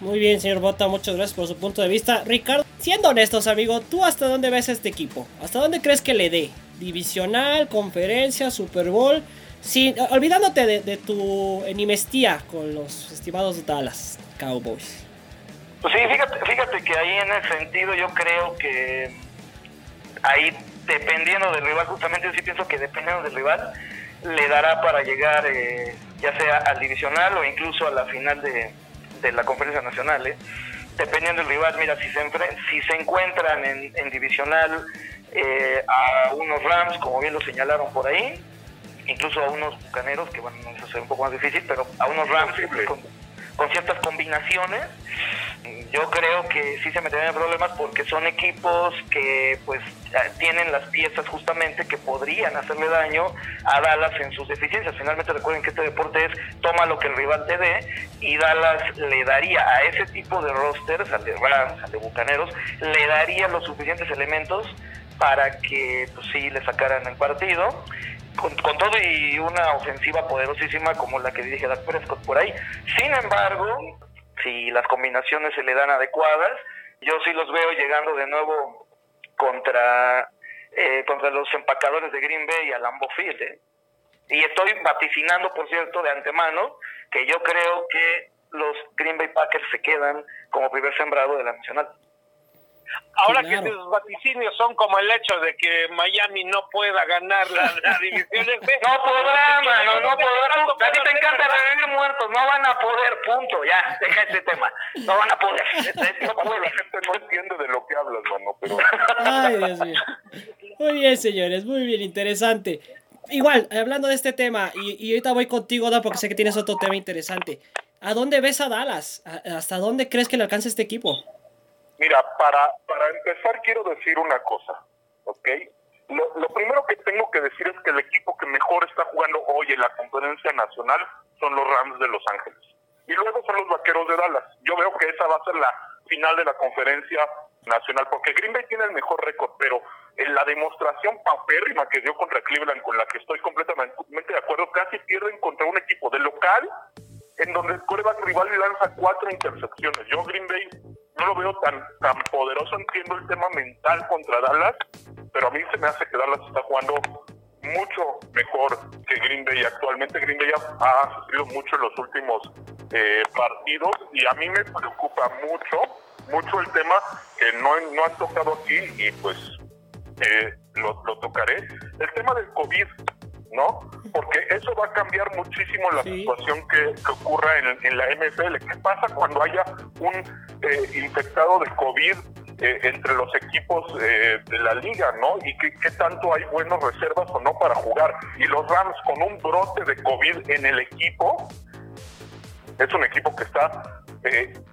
Muy bien, señor Bota, muchas gracias por su punto de vista. Ricardo, siendo honestos, amigo, ¿tú hasta dónde ves este equipo? ¿Hasta dónde crees que le dé? ¿Divisional, conferencia, Super Bowl? Sí, olvidándote de, tu enemistía con los estimados Dallas Cowboys. Pues sí, fíjate, fíjate que ahí en ese sentido yo creo que ahí dependiendo del rival, justamente yo sí pienso que dependiendo del rival, le dará para llegar eh, ya sea al divisional o incluso a la final de, la conferencia nacional. ¿eh? Dependiendo del rival, mira, si se, si se encuentran en, divisional eh, a unos Rams, como bien lo señalaron por ahí, incluso a unos Bucaneros, que bueno, eso es un poco más difícil, pero a unos Rams con, con ciertas combinaciones, yo creo que sí se meterían en problemas porque son equipos que pues tienen las piezas justamente que podrían hacerle daño a Dallas en sus deficiencias. Finalmente recuerden que este deporte es toma lo que el rival te dé y Dallas le daría a ese tipo de rosters, al de Rams, al de Bucaneros, le daría los suficientes elementos para que pues sí le sacaran el partido con, todo y una ofensiva poderosísima como la que dirige Dak Prescott por ahí. Sin embargo, si las combinaciones se le dan adecuadas, yo sí los veo llegando de nuevo contra, eh, contra los empacadores de Green Bay a Lambeau Field. ¿eh? Y estoy vaticinando, por cierto, de antemano, que yo creo que los Green Bay Packers se quedan como primer sembrado de la Nacional. Ahora que sus vaticinios son como el hecho de que Miami no pueda ganar la, división No podrá, mano, no podrá. A ti te encanta revivir muertos, no van a poder, punto, ya, deja ese tema. No van a poder. No puede. La gente no entiende de lo que hablas, mano, pero... Ay, Dios mío. Muy bien, señores, muy bien, interesante. Igual, hablando de este tema, y, y ahorita voy contigo, Da, porque sé que tienes otro tema interesante. ¿A dónde ves a Dallas? ¿Hasta dónde crees que le alcance este equipo? Mira, para, para empezar quiero decir una cosa, ¿ok? Lo, primero que tengo que decir es que el equipo que mejor está jugando hoy en la conferencia nacional son los Rams de Los Ángeles. Y luego son los Vaqueros de Dallas. Yo veo que esa va a ser la final de la conferencia nacional, porque Green Bay tiene el mejor récord, pero en la demostración paupérrima que dio contra Cleveland, con la que estoy completamente de acuerdo, casi pierden contra un equipo de local, en donde el coreback rival lanza cuatro intercepciones. Yo Green Bay no lo veo tan, tan poderoso. Entiendo el tema mental contra Dallas, pero a mí se me hace que Dallas está jugando mucho mejor que Green Bay. Actualmente Green Bay ha, sufrido mucho en los últimos eh, partidos y a mí me preocupa mucho, mucho el tema que no, no han tocado aquí y pues eh, lo, lo tocaré. El tema del COVID ¿no? Porque eso va a cambiar muchísimo la situación que, ocurra en, la NFL. ¿Qué pasa cuando haya un eh, infectado de COVID eh, entre los equipos eh, de la liga, ¿no? Y qué, qué, tanto hay buenas reservas o no para jugar. Y los Rams con un brote de COVID en el equipo, es un equipo que está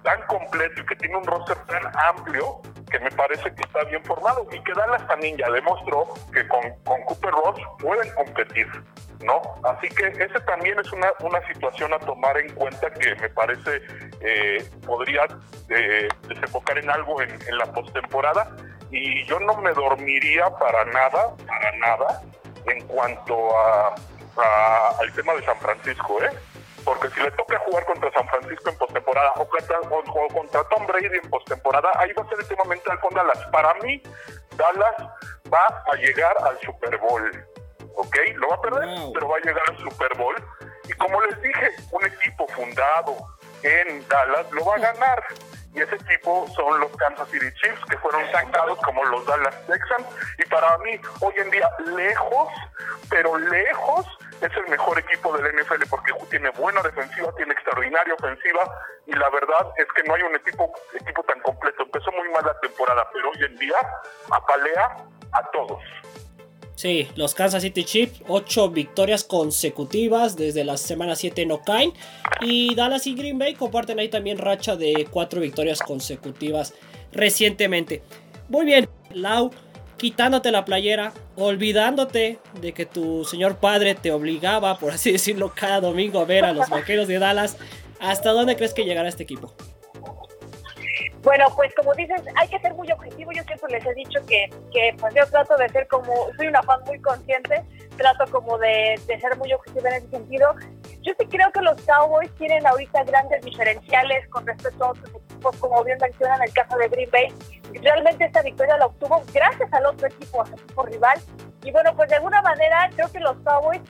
tan completo y que tiene un roster tan amplio que me parece que está bien formado y que Dallas también ya demostró que con, con Cooper Ross pueden competir, ¿no? Así que ese también es una, una situación a tomar en cuenta que me parece eh, podría eh, desembocar en algo en, la postemporada y yo no me dormiría para nada, para nada en cuanto a al tema de San Francisco, ¿eh? Porque si le toca jugar contra San Francisco en postemporada o contra, contra Tom Brady en postemporada, ahí va a ser el tema mental con Dallas. Para mí, Dallas va a llegar al Super Bowl. ¿Ok? Lo va a perder, pero va a llegar al Super Bowl. Y como les dije, un equipo fundado en Dallas lo va a ganar. Y ese equipo son los Kansas City Chiefs, que fueron sacados como los Dallas Texans. Y para mí, hoy en día, lejos, pero lejos es el mejor equipo del NFL porque tiene buena defensiva, tiene extraordinaria ofensiva y la verdad es que no hay un equipo, equipo tan completo. Empezó muy mal la temporada, pero hoy en día apalea a todos. Sí, los Kansas City Chiefs, ocho victorias consecutivas desde la semana 7 no caen. Y Dallas y Green Bay comparten ahí también racha de cuatro victorias consecutivas recientemente. Muy bien, Lau quitándote la playera, olvidándote de que tu señor padre te obligaba, por así decirlo, cada domingo a ver a los vaqueros de Dallas. ¿Hasta dónde crees que llegará este equipo? Bueno, pues como dices, hay que ser muy objetivo. Yo siempre les he dicho que, que pues yo trato de ser como, soy una fan muy consciente, trato como de, ser muy objetivo en ese sentido. yo sí creo que los Cowboys tienen ahorita grandes diferenciales con respecto a otros equipos, como bien mencionan el caso de Green Bay. Realmente esta victoria la obtuvo gracias al otro equipo, al equipo rival. Y bueno, pues de alguna manera creo que los Cowboys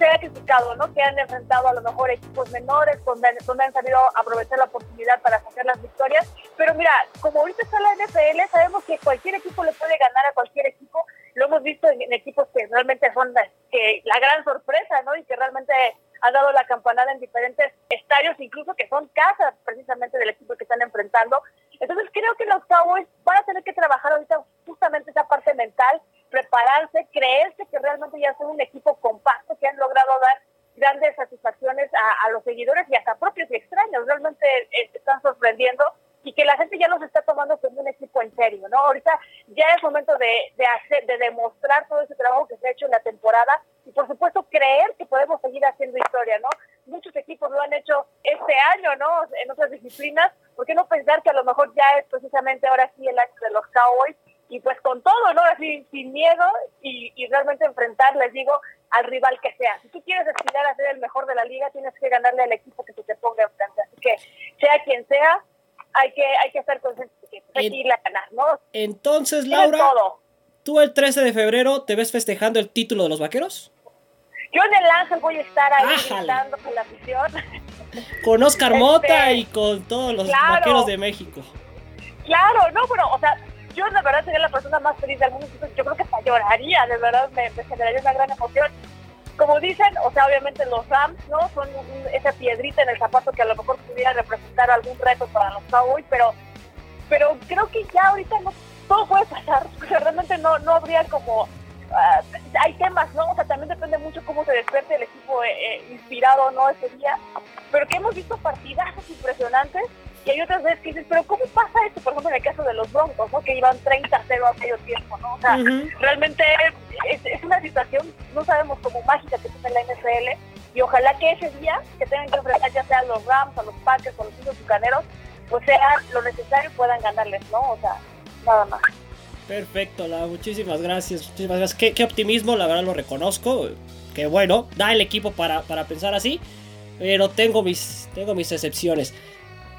se ha criticado, ¿no? Que han enfrentado a lo mejor equipos menores, donde, donde han sabido aprovechar la oportunidad para sacar las victorias. Pero mira, como ahorita está la NFL, sabemos que cualquier equipo le puede ganar a cualquier equipo. Lo hemos visto en, equipos que realmente son que la gran sorpresa, ¿no? Y que realmente han dado la campanada en diferentes estadios, incluso que son casas precisamente del equipo que están enfrentando. Entonces creo que los Cowboys van a tener que trabajar ahorita justamente esa parte mental, prepararse, creerse que realmente ya son un equipo compacto, que han logrado dar grandes satisfacciones a, los seguidores y hasta propios y extraños. Realmente eh, están sorprendiendo y que la gente ya los está tomando como un equipo en serio, ¿no? Ahorita ya es momento de, de, hacer, de demostrar todo ese trabajo que se ha hecho en la temporada y por supuesto creer que podemos seguir haciendo historia, ¿no? Muchos equipos lo han hecho este año, ¿no? En otras disciplinas, ¿por qué no pensar que a lo mejor ya es precisamente ahora sí el año de los Cowboys? Y pues con todo, ¿no? Así, sin miedo y, y realmente enfrentar, les digo, al rival que sea. Si tú quieres aspirar a ser el mejor de la liga, tienes que ganarle al equipo que se te ponga enfrente. Así que, sea quien sea, hay que, hay que estar conscientes de que hay que a ganar, ¿no? Entonces, Laura, ¿tú el 13 de febrero te ves festejando el título de los vaqueros? Yo en el Ángel voy a estar ahí gritando con la afición. Con Oscar Mota este, y con todos los vaqueros de México. Claro, no, bueno, o sea, yo de verdad sería la persona más feliz del mundo. Yo creo que hasta lloraría, de verdad me, generaría una gran emoción. Como dicen, o sea, obviamente los Rams, ¿no? Son esa piedrita en el zapato que a lo mejor pudiera representar algún reto para los Cowboys, pero, pero creo que ya ahorita no, todo puede pasar. O sea, realmente no, no habría como Ah, hay temas, ¿no? O sea, también depende mucho cómo se despierte el equipo eh, eh, inspirado no ese día, pero que hemos visto partidazos impresionantes y hay otras veces que dices, pero ¿cómo pasa esto? Por ejemplo, en el caso de los Broncos, ¿no? Que iban 30-0 a medio tiempo, ¿no? O sea, realmente es, una situación, no sabemos cómo mágica que tiene la NFL y ojalá que ese día que tengan que enfrentar ya sea a los Rams, a los Packers, a los Indios Bucaneros, pues sea lo necesario y puedan ganarles, ¿no? O sea, nada más. Perfecto, la, muchísimas gracias. Muchísimas gracias. Qué, optimismo, la verdad lo reconozco. Que bueno, da el equipo para, pensar así. Pero tengo mis, tengo mis excepciones.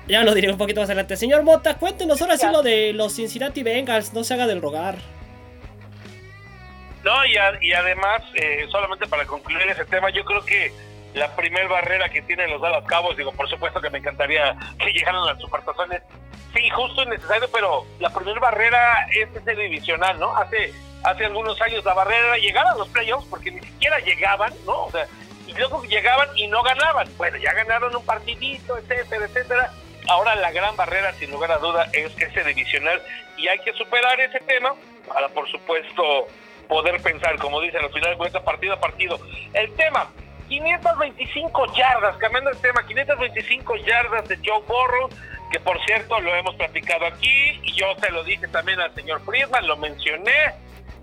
Ya lo diré un poquito más adelante. Señor Mota, cuéntenos ahora sí lo de los Cincinnati Bengals. No se haga del rogar. No, y, además, eh, solamente para concluir ese tema, yo creo que la primer barrera que tienen los Dallas Cabos, digo, por supuesto que me encantaría que llegaran a las supertazones, Sí, justo y necesario, pero la primera barrera es ese divisional, ¿no? Hace, hace algunos años la barrera era llegar a los playoffs porque ni siquiera llegaban, ¿no? O sea, y luego llegaban y no ganaban. Bueno, ya ganaron un partidito, etcétera, etcétera. Ahora la gran barrera, sin lugar a duda, es ese divisional y hay que superar ese tema para, por supuesto, poder pensar, como dicen, al final de cuentas, partido a partido. El tema, 525 yardas, cambiando el tema, 525 yardas de Joe Burrow que por cierto lo hemos platicado aquí y yo se lo dije también al señor Friedman, lo mencioné.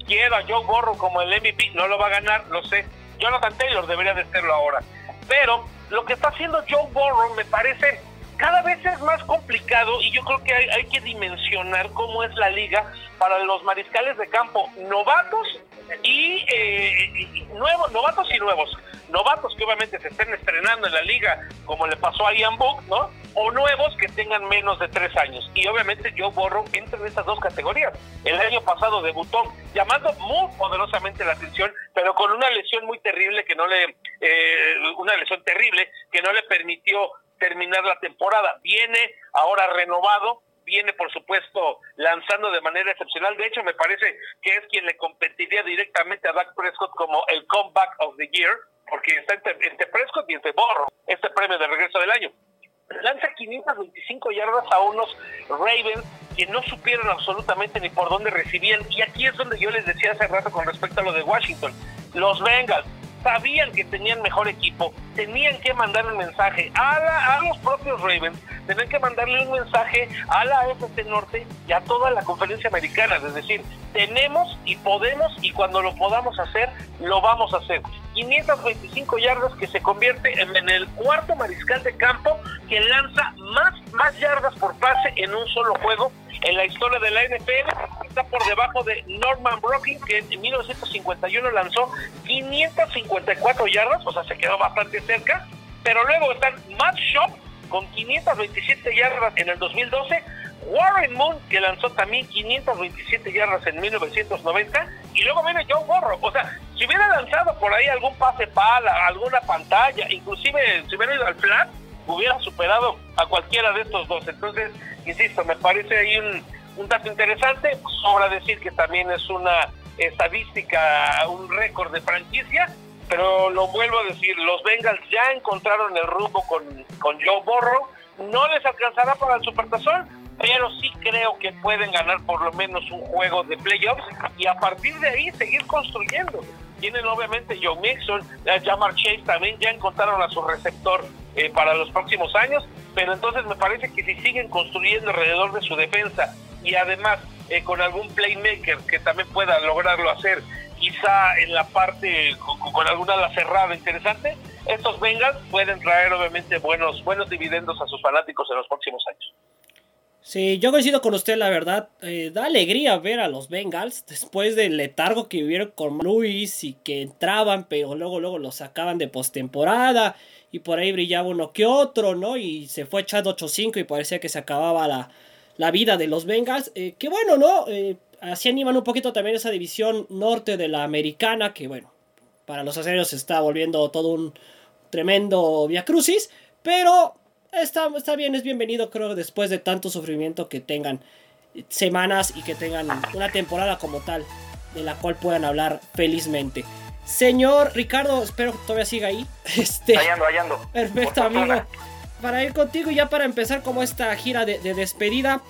Quiero a Joe Borro como el MVP, no lo va a ganar, lo sé. Jonathan Taylor debería de serlo ahora. Pero lo que está haciendo Joe Burrow me parece cada vez es más complicado y yo creo que hay, que dimensionar cómo es la liga para los mariscales de campo novatos y, eh, nuevos, novatos y nuevos. Novatos que obviamente se estén estrenando en la liga, como le pasó a Ian Book, ¿no? O nuevos que tengan menos de tres años. Y obviamente yo borro entre estas dos categorías. El año pasado debutó llamando muy poderosamente la atención, pero con una lesión muy terrible que no le, eh, una lesión terrible que no le permitió terminar la temporada. Viene ahora renovado, viene por supuesto lanzando de manera excepcional. De hecho, me parece que es quien le competiría directamente a Dak Prescott como el comeback of the year, porque está entre, Prescott y entre Borro, este premio de regreso del año. Lanza 525 yardas a unos Ravens que no supieron absolutamente ni por dónde recibían. Y aquí es donde yo les decía hace rato con respecto a lo de Washington. Los Bengals sabían que tenían mejor equipo, tenían que mandar un mensaje a, a los propios Ravens, tenían que mandarle un mensaje a la AFC Norte y a toda la conferencia americana, es decir, tenemos y podemos y cuando lo podamos hacer, lo vamos a hacer. 525 yardas que se convierte en, en, el cuarto mariscal de campo que lanza más, más yardas por pase en un solo juego en la historia de la NFL. Está por debajo de Norman Brocking, que en 1951 lanzó 554 yardas, o sea, se quedó bastante cerca pero luego están Matt Shop con 527 yardas en el 2012, Warren Moon, que lanzó también 527 yardas en 1990, y luego viene Joe Burrow. O sea, si hubiera lanzado por ahí algún pase pala, alguna pantalla, inclusive si hubiera ido al flat, hubiera superado a cualquiera de estos dos. Entonces, insisto, me parece ahí un, dato interesante. Sobra decir que también es una estadística, un récord de franquicia, pero lo vuelvo a decir, los Bengals ya encontraron el rumbo con, con Joe Burrow, no les alcanzará para el Supertazón, pero sí creo que pueden ganar por lo menos un juego de playoffs y a partir de ahí seguir construyendo. Tienen obviamente Joe Mixon, Jamar Chase también ya encontraron a su receptor eh, para los próximos años, pero entonces me parece que si siguen construyendo alrededor de su defensa y además eh, con algún playmaker que también pueda lograrlo hacer, quizá en la parte con, alguna ala cerrada interesante, estos Bengals pueden traer obviamente buenos, buenos dividendos a sus fanáticos en los próximos años. Sí, yo coincido con usted, la verdad. Eh, da alegría ver a los Bengals después del letargo que vivieron con Luis y que entraban, pero luego, luego los sacaban de postemporada y por ahí brillaba uno que otro, ¿no? Y se fue echando 8-5 y parecía que se acababa la, la vida de los Bengals. Eh, que bueno, ¿no? Eh, así animan un poquito también esa división norte de la americana, que bueno, para los aceros se está volviendo todo un tremendo via crucis, pero está, está bien, es bienvenido, creo, después de tanto sufrimiento que tengan semanas y que tengan una temporada como tal, de la cual puedan hablar felizmente. Señor Ricardo, espero que todavía siga ahí. Este, hallando, hallando. Perfecto, amigo. Para ir contigo, ya para empezar como esta gira de, despedida,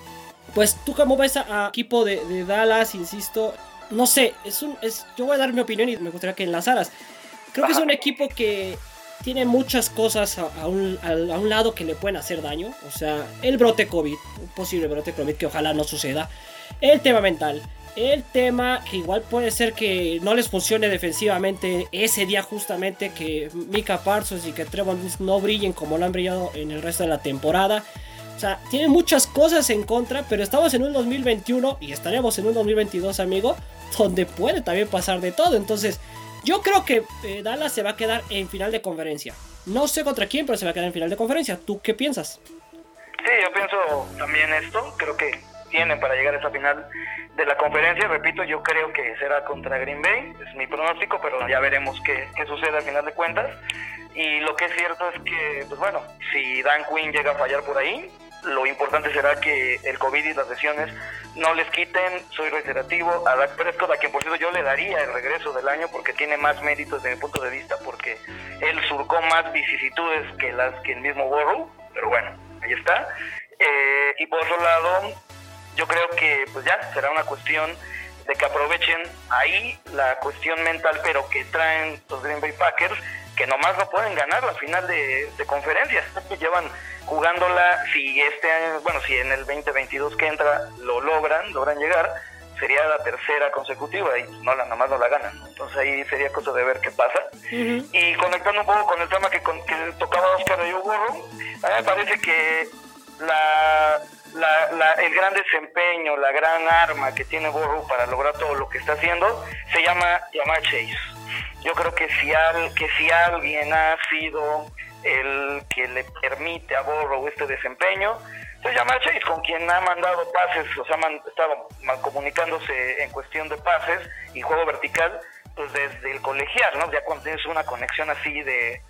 pues tú cómo ves a, equipo de, Dallas, insisto, no sé, es un, es, yo voy a dar mi opinión y me gustaría que enlazaras. Creo que es un equipo que tiene muchas cosas a, un, lado que le pueden hacer daño. O sea, el brote COVID, un posible brote COVID que ojalá no suceda. El tema mental. El tema que igual puede ser que no les funcione defensivamente ese día justamente que Mika Parsons y que Trevor no brillen como lo han brillado en el resto de la temporada. O sea, tiene muchas cosas en contra, pero estamos en un 2021 y estaremos en un 2022, amigo, donde puede también pasar de todo. Entonces, yo creo que eh, Dallas se va a quedar en final de conferencia. No sé contra quién, pero se va a quedar en final de conferencia. ¿Tú qué piensas? Sí, yo pienso también esto. Creo que tienen para llegar a esa final de la conferencia. Repito, yo creo que será contra Green Bay. Es mi pronóstico, pero ya veremos qué, qué sucede al final de cuentas. Y lo que es cierto es que, pues bueno, si Dan Quinn llega a fallar por ahí, lo importante será que el COVID y las lesiones no les quiten, soy reiterativo, a Dak Prescott, a quien por cierto yo le daría el regreso del año porque tiene más méritos desde mi punto de vista, porque él surcó más vicisitudes que las que el mismo Burrow, pero bueno, ahí está. Eh, y por otro lado, yo creo que pues ya será una cuestión de que aprovechen ahí la cuestión mental, pero que traen los Green Bay Packers, que nomás no pueden ganar la final de, de conferencias. Llevan jugándola, si este año, bueno, si en el 2022 que entra lo logran, logran llegar, sería la tercera consecutiva y no la, nomás no la ganan. Entonces ahí sería cosa de ver qué pasa. Y conectando un poco con el tema que, que tocaba Oscar de Burro, a mí me parece que la, la, el gran desempeño, la gran arma que tiene Burrow para lograr todo lo que está haciendo, se llama llamar Chase. Yo creo que si, al, que si alguien ha sido el que le permite a Borrow este desempeño. Se llama Chase, con quien ha mandado pases, o sea, ha estado comunicándose en cuestión de pases y juego vertical, pues desde el colegial, ¿no? Ya cuando tienes una conexión así de,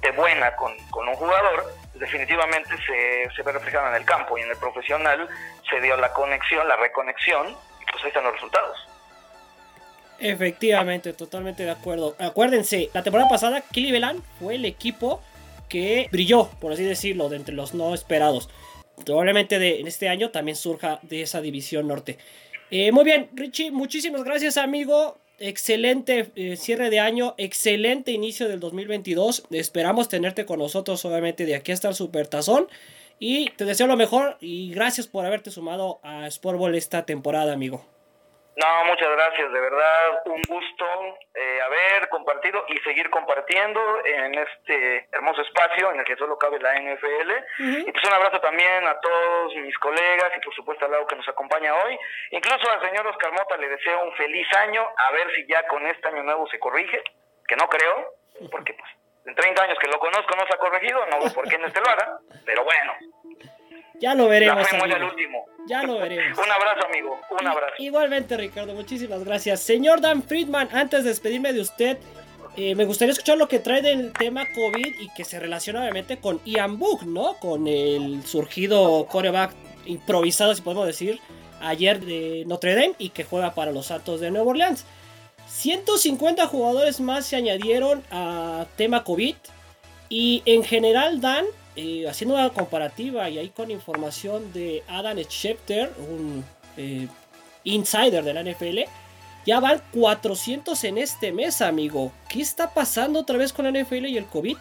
de buena con, un jugador, definitivamente se, se ve reflejado en el campo y en el profesional se dio la conexión, la reconexión, y pues ahí están los resultados. Efectivamente, totalmente de acuerdo. Acuérdense, la temporada pasada Cleveland fue el equipo que brilló, por así decirlo, de entre los no esperados. Probablemente de, en este año también surja de esa división norte. Eh, muy bien, Richie, muchísimas gracias, amigo. Excelente eh, cierre de año, excelente inicio del 2022. Esperamos tenerte con nosotros, obviamente, de aquí hasta el Supertazón. Y te deseo lo mejor y gracias por haberte sumado a Sportball esta temporada, amigo. No, muchas gracias, de verdad, un gusto eh, haber compartido y seguir compartiendo en este hermoso espacio en el que solo cabe la NFL. Y pues un abrazo también a todos mis colegas y por supuesto al lado que nos acompaña hoy. Incluso al señor Oscar Mota le deseo un feliz año, a ver si ya con este año nuevo se corrige, que no creo, porque pues En 30 años que lo conozco no se ha corregido, no veo por qué no este lo haga, pero bueno. Ya lo veremos. Ya último. Ya lo veremos. un abrazo, amigo. Un abrazo. Igualmente, Ricardo, muchísimas gracias. Señor Dan Friedman, antes de despedirme de usted, eh, me gustaría escuchar lo que trae del tema COVID y que se relaciona obviamente con Ian Book, ¿no? Con el surgido coreback improvisado, si podemos decir, ayer de Notre Dame y que juega para los Santos de Nueva Orleans. 150 jugadores más se añadieron a tema COVID y en general Dan, eh, haciendo una comparativa y ahí con información de Adam Schefter, un eh, insider de la NFL, ya van 400 en este mes, amigo. ¿Qué está pasando otra vez con la NFL y el COVID?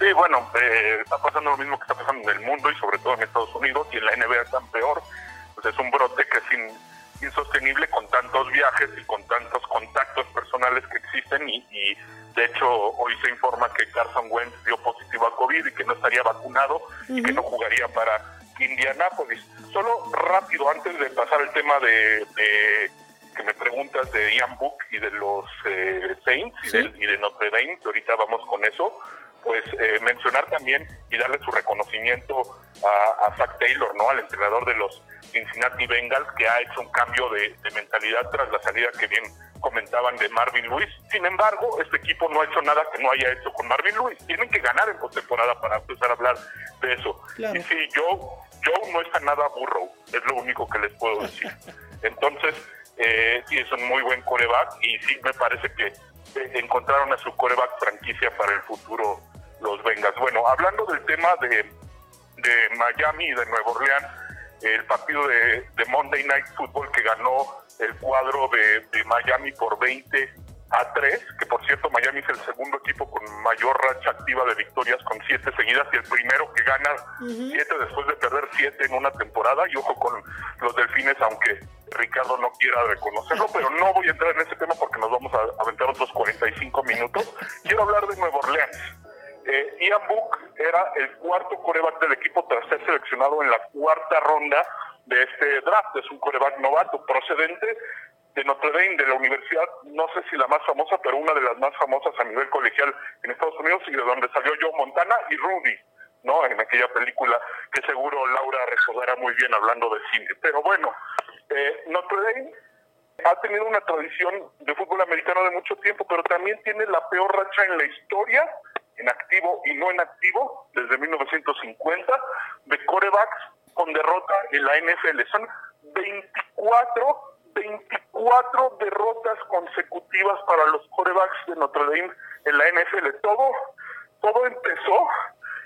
Sí, bueno, eh, está pasando lo mismo que está pasando en el mundo y sobre todo en Estados Unidos y en la NBA están peor. Pues es un brote que es insostenible con tantos viajes y con tantos contactos personales que existen y, de hecho hoy se informa que Carson Wentz dio positivo a COVID y que no estaría vacunado y que no jugaría para Indianapolis. Solo rápido, antes de pasar el tema de, que me preguntas de Ian Book y de los eh, Saints y, de, y, de, Notre Dame, que ahorita vamos con eso, pues eh, mencionar también y darle su reconocimiento a, a Zach Taylor, ¿no? Al entrenador de los Cincinnati Bengals, que ha hecho un cambio de, mentalidad tras la salida que bien comentaban de Marvin Lewis. Sin embargo, este equipo no ha hecho nada que no haya hecho con Marvin Lewis. Tienen que ganar en postemporada para empezar a hablar de eso. Y sí, yo, yo no está nada burro, es lo único que les puedo decir. Entonces, eh, sí, es un muy buen coreback y sí me parece que eh, encontraron a su coreback franquicia para el futuro los Bengals. Bueno, hablando del tema de, de Miami y de Nueva Orleans, el partido de, Monday Night Football que ganó el cuadro de, Miami por 20 a 3, que por cierto Miami es el segundo equipo con mayor racha activa de victorias con siete seguidas y el primero que gana siete después de perder siete en una temporada y ojo con los delfines aunque Ricardo no quiera reconocerlo, pero no voy a entrar en ese tema porque nos vamos a aventar otros 45 minutos. Quiero hablar de Nueva Orleans. Eh, Ian Book era el cuarto coreback del equipo tras ser seleccionado en la cuarta ronda de este draft. Es un coreback novato procedente de Notre Dame, de la universidad, no sé si la más famosa, pero una de las más famosas a nivel colegial en Estados Unidos y de donde salió Joe Montana y Rudy, ¿no? En aquella película que seguro Laura recordará muy bien hablando de cine. Pero bueno, eh, Notre Dame ha tenido una tradición de fútbol americano de mucho tiempo, pero también tiene la peor racha en la historia en activo y no en activo desde 1950 de corebacks con derrota en la NFL. Son 24, 24 derrotas consecutivas para los corebacks de Notre Dame en la NFL. Todo, todo empezó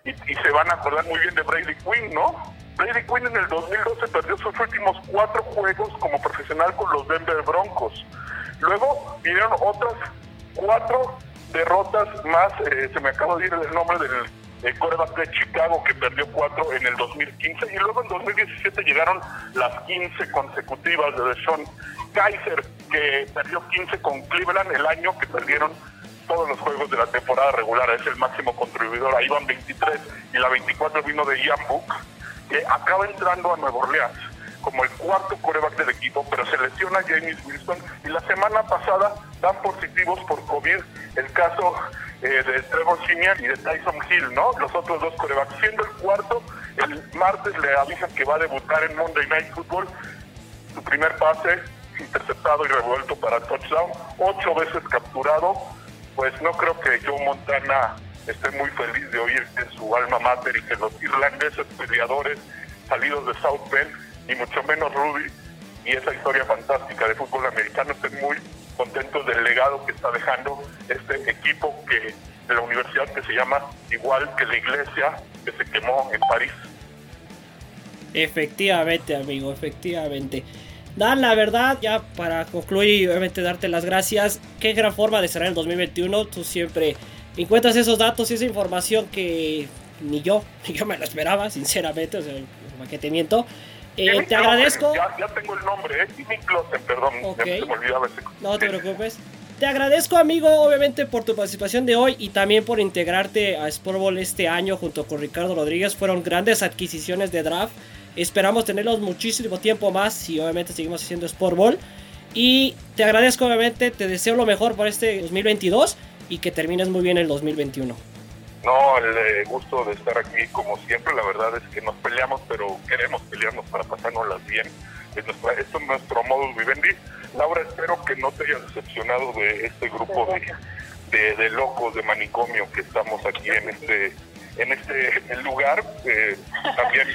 y, se van a acordar muy bien de Brady Quinn, ¿no? Brady Quinn en el 2012 perdió sus últimos cuatro juegos como profesional con los Denver Broncos. Luego vinieron otras cuatro derrotas más, eh, se me acaba de ir el nombre del el coreback de Chicago que perdió cuatro en el 2015 y luego en 2017 llegaron las 15 consecutivas de Sean Kaiser que perdió 15 con Cleveland el año que perdieron todos los juegos de la temporada regular, es el máximo contribuidor, ahí van 23 y la 24 vino de Ian Book que acaba entrando a Nueva Orleans como el cuarto coreback del equipo, pero se lesiona James Wilson y la semana pasada dan positivos por COVID el caso eh, de Trevor Simeon y de Tyson Hill, ¿no? Los otros dos corebacks. Siendo el cuarto, el martes le avisan que va a debutar en Monday Night Football. Su primer pase interceptado y revuelto para touchdown, ocho veces capturado. Pues no creo que Joe Montana esté muy feliz de oír que su alma mater y que los irlandeses peleadores salidos de South Bend, y mucho menos Ruby, y esa historia fantástica de fútbol americano estén muy contentos del legado que está dejando este equipo que de la universidad que se llama igual que la iglesia que se quemó en París. Efectivamente, amigo, efectivamente. Dan, la verdad, ya para concluir y obviamente darte las gracias, qué gran forma de cerrar el 2021. Tú siempre encuentras esos datos y esa información que ni yo, ni yo me lo esperaba, sinceramente, o sea, que te miento. Eh, te agradezco. Ya, tengo el nombre, ¿eh? perdón. se me olvidaba ese... No te preocupes. Te agradezco, amigo, obviamente por tu participación de hoy y también por integrarte a Sportball este año junto con Ricardo Rodríguez. Fueron grandes adquisiciones de draft. Esperamos tenerlos muchísimo tiempo más y obviamente seguimos haciendo Sportball. Y te agradezco, obviamente, te deseo lo mejor por este 2022 y que termines muy bien el 2021. No, el eh, gusto de estar aquí como siempre, la verdad es que nos peleamos, pero queremos pelearnos para pasárnoslas bien. Es nuestra, esto es nuestro modus vivendi. Laura, espero que no te hayas decepcionado de este grupo de, de, locos de manicomio que estamos aquí en este en este lugar. Eh, también,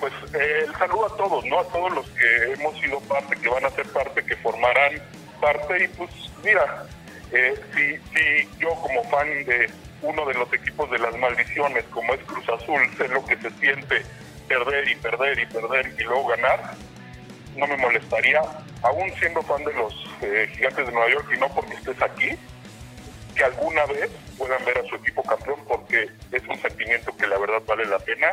pues, eh, el saludo a todos, ¿no? A todos los que hemos sido parte, que van a ser parte, que formarán parte. Y pues, mira, si, si yo como fan de uno de los equipos de las maldiciones, como es Cruz Azul, sé lo que se siente perder y perder y perder y luego ganar, no me molestaría, aún siendo fan de los eh, gigantes de Nueva York y no porque estés aquí, que alguna vez puedan ver a su equipo campeón porque es un sentimiento que la verdad vale la pena.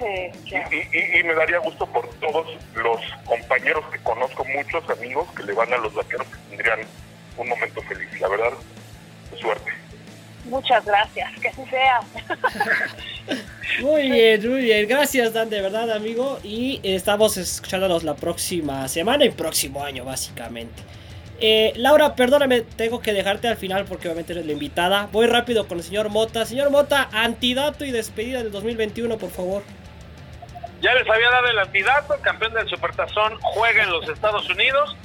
y, y, me daría gusto por todos los compañeros que conozco, muchos amigos que le van a los vaqueros que tendrían un momento feliz. La verdad, suerte. Muchas gracias, que así sea. muy bien, muy bien. Gracias, Dan, de verdad, amigo. Y estamos escuchándonos la próxima semana y próximo año, básicamente. Eh, Laura, perdóname, tengo que dejarte al final porque obviamente eres la invitada. Voy rápido con el señor Mota. Señor Mota, antidato y despedida del 2021, por favor. Ya les había dado el antidato, campeón del Supertazón juega en los Estados Unidos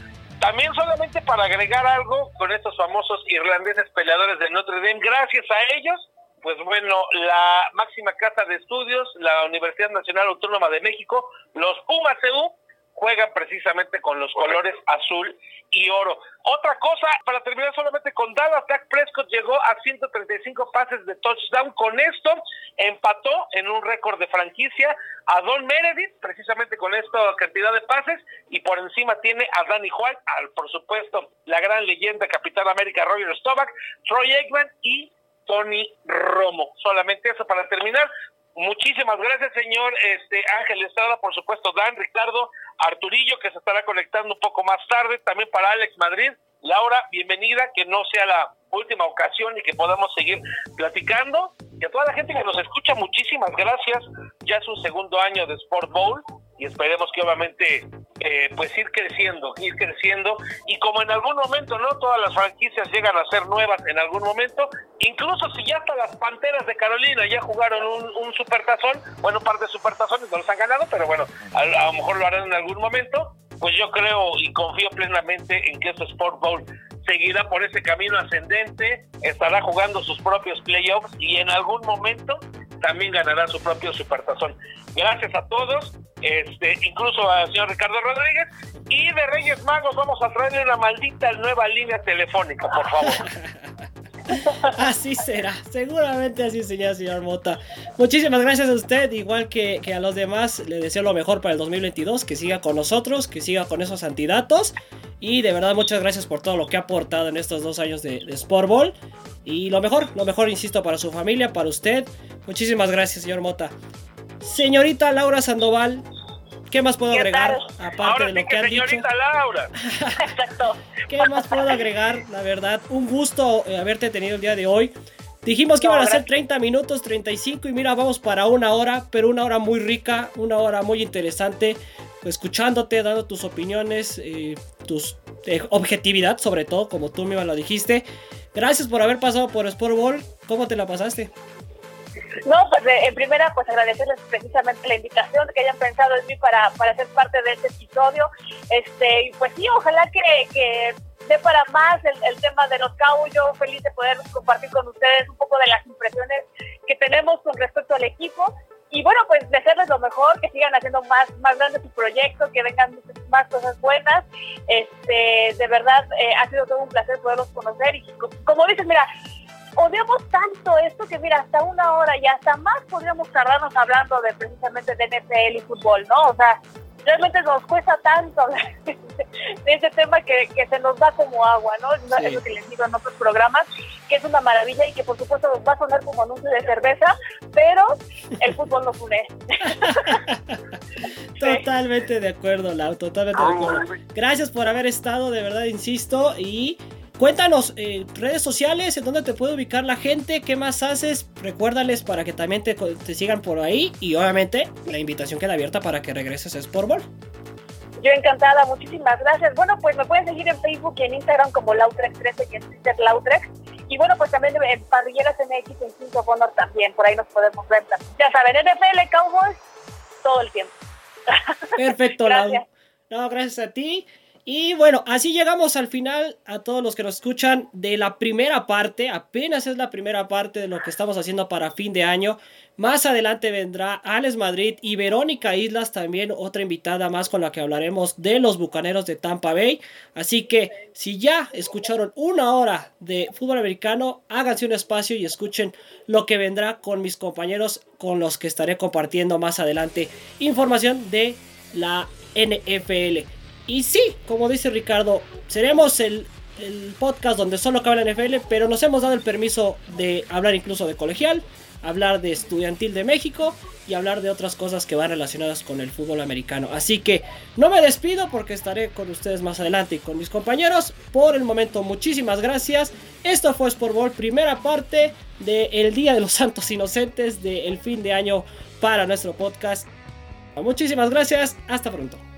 también solamente para agregar algo con estos famosos irlandeses peleadores de Notre Dame, gracias a ellos, pues bueno, la máxima casa de estudios, la Universidad Nacional Autónoma de México, los Pumas EU, juegan precisamente con los colores azul y oro. Otra cosa, para terminar solamente con Dallas, Dak Prescott llegó a 135 pases de touchdown. Con esto empató en un récord de franquicia a Don Meredith, precisamente con esta cantidad de pases, y por encima tiene a Danny White, al, por supuesto, la gran leyenda Capitán América Roger Staubach, Troy Aikman y Tony Romo. Solamente eso para terminar. Muchísimas gracias, señor este Ángel Estrada, por supuesto, Dan, Ricardo, Arturillo, que se estará conectando un poco más tarde, también para Alex Madrid. Laura, bienvenida, que no sea la última ocasión y que podamos seguir platicando. Y a toda la gente que nos escucha, muchísimas gracias. Ya es un segundo año de Sport Bowl y esperemos que obviamente eh, pues ir creciendo, ir creciendo y como en algún momento, ¿no? Todas las franquicias llegan a ser nuevas en algún momento, incluso si ya hasta las Panteras de Carolina ya jugaron un, un supertazón, bueno, un par de supertazones no los han ganado, pero bueno, a, a lo mejor lo harán en algún momento, pues yo creo y confío plenamente en que este Sport Bowl seguirá por ese camino ascendente, estará jugando sus propios playoffs y en algún momento también ganará su propio supertazón. Gracias a todos, este, incluso al señor Ricardo Rodríguez. Y de Reyes Magos vamos a traerle una maldita nueva línea telefónica, por favor. así será, seguramente así será, señor Mota. Muchísimas gracias a usted, igual que, a los demás. Le deseo lo mejor para el 2022, que siga con nosotros, que siga con esos antidatos. Y de verdad, muchas gracias por todo lo que ha aportado en estos dos años de, de Sport Ball. Y lo mejor, lo mejor, insisto, para su familia, para usted. Muchísimas gracias, señor Mota. Señorita Laura Sandoval, ¿Qué más puedo agregar? Aparte de lo que, han señorita Laura. Exacto. ¿Qué más puedo agregar? La verdad, un gusto eh, haberte tenido el día de hoy. Dijimos que iban a ser 30 minutos, 35 y mira, vamos para una hora, pero una hora muy rica, una hora muy interesante, escuchándote, dando tus opiniones, eh, tus eh, objetividad sobre todo, como tú misma lo dijiste. Gracias por haber pasado por Sport Ball. ¿Cómo te la pasaste? No, pues en primera, pues agradecerles precisamente la invitación, que hayan pensado en mí para, para ser parte de este episodio. Este, y pues sí, ojalá que, que dé para más el, el tema de los cabos. Yo feliz de poder compartir con ustedes un poco de las impresiones que tenemos con respecto al equipo. Y bueno, pues desearles lo mejor, que sigan haciendo más, más grandes su proyecto, que vengan más cosas buenas. Este, de verdad, eh, ha sido todo un placer poderlos conocer. Y como dices, mira, odiamos tanto esto que mira, hasta una hora y hasta más podríamos tardarnos hablando de precisamente de NFL y fútbol, ¿no? O sea, realmente nos cuesta tanto hablar de ese tema que, que se nos da como agua, ¿no? Es lo que les digo en otros programas, que es una maravilla y que por supuesto nos va a sonar como anuncio de cerveza, pero el fútbol nos une. Totalmente de acuerdo, Lau, totalmente de acuerdo. Gracias por haber estado, de verdad, insisto, y Cuéntanos, eh, redes sociales, en dónde te puede ubicar la gente, qué más haces, recuérdales para que también te, sigan por ahí y obviamente la invitación queda abierta para que regreses a Sportball. Yo encantada, muchísimas gracias. Bueno, pues me pueden seguir en Facebook y en Instagram como Lautrex13 y en Twitter Lautrex. Y bueno, pues también en Parrilleras MX en of Honor también, por ahí nos podemos ver. Ya saben, NFL, Cowboys, todo el tiempo. Perfecto, gracias. No, gracias a ti. Y bueno, así llegamos al final a todos los que nos escuchan de la primera parte. Apenas es la primera parte de lo que estamos haciendo para fin de año. Más adelante vendrá Alex Madrid y Verónica Islas, también otra invitada más con la que hablaremos de los Bucaneros de Tampa Bay. Así que si ya escucharon una hora de fútbol americano, háganse un espacio y escuchen lo que vendrá con mis compañeros con los que estaré compartiendo más adelante información de la NFL. Y sí, como dice Ricardo, seremos el, podcast donde solo cabe la NFL, pero nos hemos dado el permiso de hablar incluso de colegial, hablar de estudiantil de México y hablar de otras cosas que van relacionadas con el fútbol americano. Así que no me despido porque estaré con ustedes más adelante y con mis compañeros. Por el momento, muchísimas gracias. Esto fue Sport primera parte del Día de los Santos Inocentes del fin de año para nuestro podcast. Muchísimas gracias, hasta pronto.